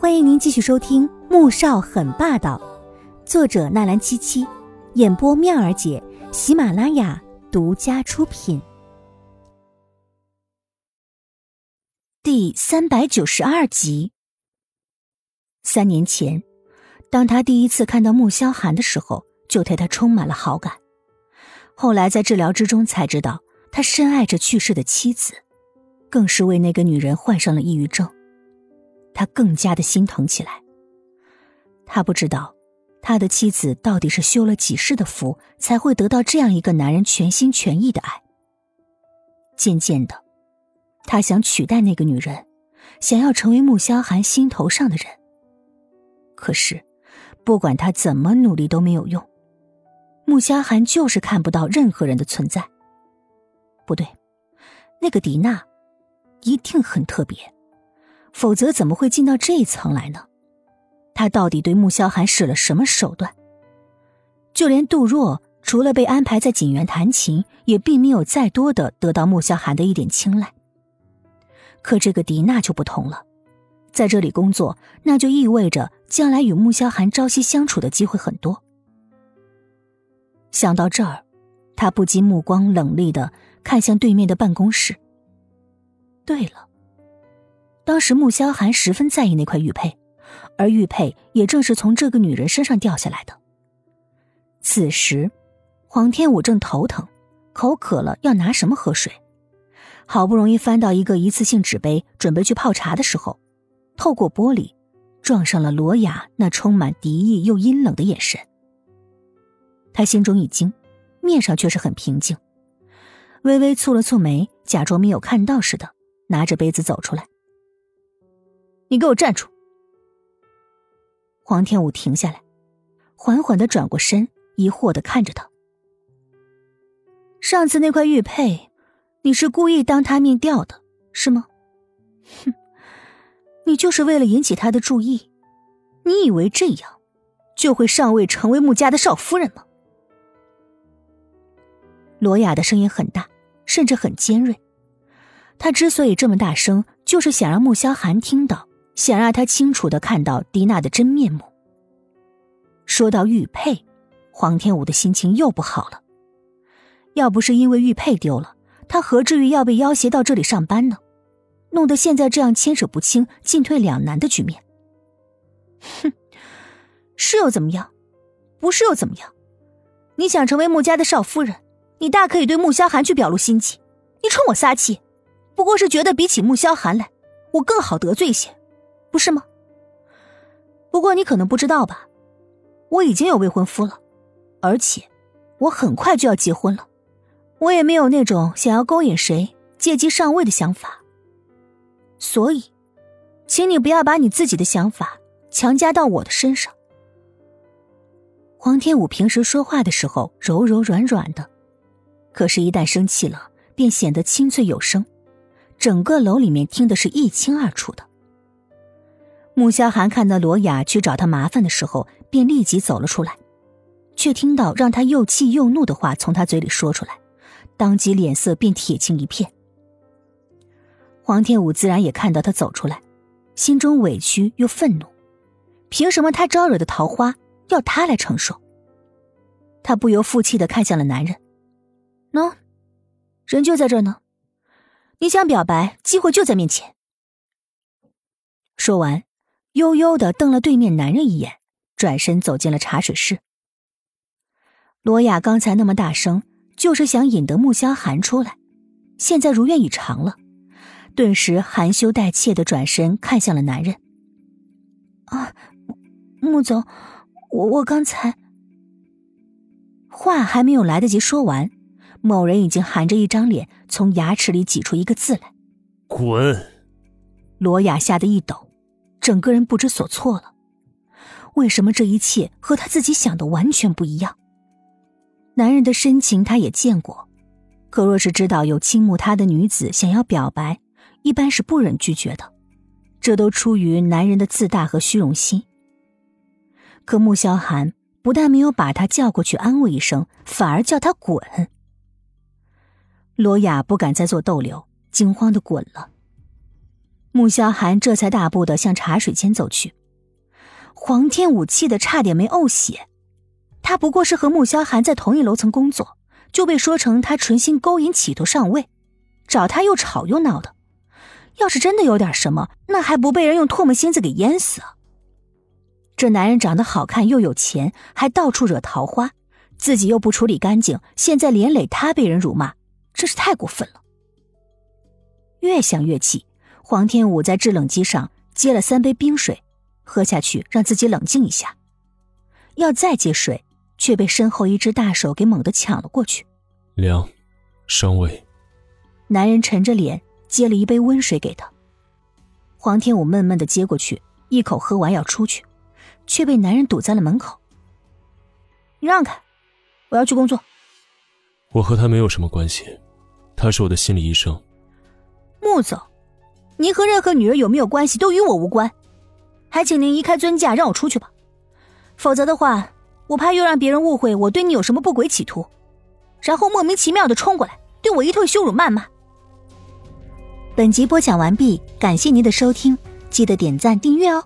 欢迎您继续收听《穆少很霸道》，作者纳兰七七，演播妙儿姐，喜马拉雅独家出品。第三百九十二集。三年前，当他第一次看到穆萧寒的时候，就对他充满了好感。后来在治疗之中才知道，他深爱着去世的妻子，更是为那个女人患上了抑郁症。他更加的心疼起来。他不知道，他的妻子到底是修了几世的福，才会得到这样一个男人全心全意的爱。渐渐的，他想取代那个女人，想要成为穆萧寒心头上的人。可是，不管他怎么努力都没有用，穆萧寒就是看不到任何人的存在。不对，那个迪娜，一定很特别。否则怎么会进到这一层来呢？他到底对穆萧寒使了什么手段？就连杜若除了被安排在景园弹琴，也并没有再多的得到穆萧寒的一点青睐。可这个迪娜就不同了，在这里工作，那就意味着将来与穆萧寒朝夕相处的机会很多。想到这儿，他不禁目光冷厉的看向对面的办公室。对了。当时穆萧寒十分在意那块玉佩，而玉佩也正是从这个女人身上掉下来的。此时，黄天武正头疼，口渴了，要拿什么喝水？好不容易翻到一个一次性纸杯，准备去泡茶的时候，透过玻璃，撞上了罗雅那充满敌意又阴冷的眼神。他心中一惊，面上却是很平静，微微蹙了蹙眉，假装没有看到似的，拿着杯子走出来。你给我站住！黄天武停下来，缓缓的转过身，疑惑的看着他。上次那块玉佩，你是故意当他面掉的，是吗？哼，你就是为了引起他的注意，你以为这样就会上位成为穆家的少夫人吗？罗雅的声音很大，甚至很尖锐。他之所以这么大声，就是想让穆萧寒听到。想让他清楚的看到迪娜的真面目。说到玉佩，黄天武的心情又不好了。要不是因为玉佩丢了，他何至于要被要挟到这里上班呢？弄得现在这样牵扯不清、进退两难的局面。哼，是又怎么样？不是又怎么样？你想成为穆家的少夫人，你大可以对穆萧寒去表露心迹。你冲我撒气，不过是觉得比起穆萧寒来，我更好得罪些。不是吗？不过你可能不知道吧，我已经有未婚夫了，而且我很快就要结婚了。我也没有那种想要勾引谁、借机上位的想法。所以，请你不要把你自己的想法强加到我的身上。黄天武平时说话的时候柔柔软软的，可是，一旦生气了，便显得清脆有声，整个楼里面听的是一清二楚的。穆萧寒看到罗雅去找他麻烦的时候，便立即走了出来，却听到让他又气又怒的话从他嘴里说出来，当即脸色便铁青一片。黄天武自然也看到他走出来，心中委屈又愤怒，凭什么他招惹的桃花要他来承受？他不由负气的看向了男人，喏，人就在这呢，你想表白，机会就在面前。说完。悠悠的瞪了对面男人一眼，转身走进了茶水室。罗雅刚才那么大声，就是想引得穆萧寒出来，现在如愿以偿了，顿时含羞带怯的转身看向了男人。啊，穆总，我我刚才话还没有来得及说完，某人已经含着一张脸从牙齿里挤出一个字来：“滚！”罗雅吓得一抖。整个人不知所措了，为什么这一切和他自己想的完全不一样？男人的深情他也见过，可若是知道有倾慕他的女子想要表白，一般是不忍拒绝的，这都出于男人的自大和虚荣心。可穆萧寒不但没有把他叫过去安慰一声，反而叫他滚。罗雅不敢再做逗留，惊慌的滚了。穆萧寒这才大步的向茶水间走去。黄天武气得差点没呕血，他不过是和穆萧寒在同一楼层工作，就被说成他存心勾引，企图上位，找他又吵又闹的。要是真的有点什么，那还不被人用唾沫星子给淹死啊？这男人长得好看又有钱，还到处惹桃花，自己又不处理干净，现在连累他被人辱骂，真是太过分了。越想越气，黄天武在制冷机上接了三杯冰水。喝下去，让自己冷静一下。要再接水，却被身后一只大手给猛地抢了过去。凉，伤胃。男人沉着脸接了一杯温水给他。黄天武闷闷的接过去，一口喝完要出去，却被男人堵在了门口。你让开，我要去工作。我和他没有什么关系，他是我的心理医生。穆总，您和任何女人有没有关系都与我无关。还请您移开尊驾，让我出去吧，否则的话，我怕又让别人误会我对你有什么不轨企图，然后莫名其妙的冲过来对我一通羞辱谩骂。本集播讲完毕，感谢您的收听，记得点赞订阅哦。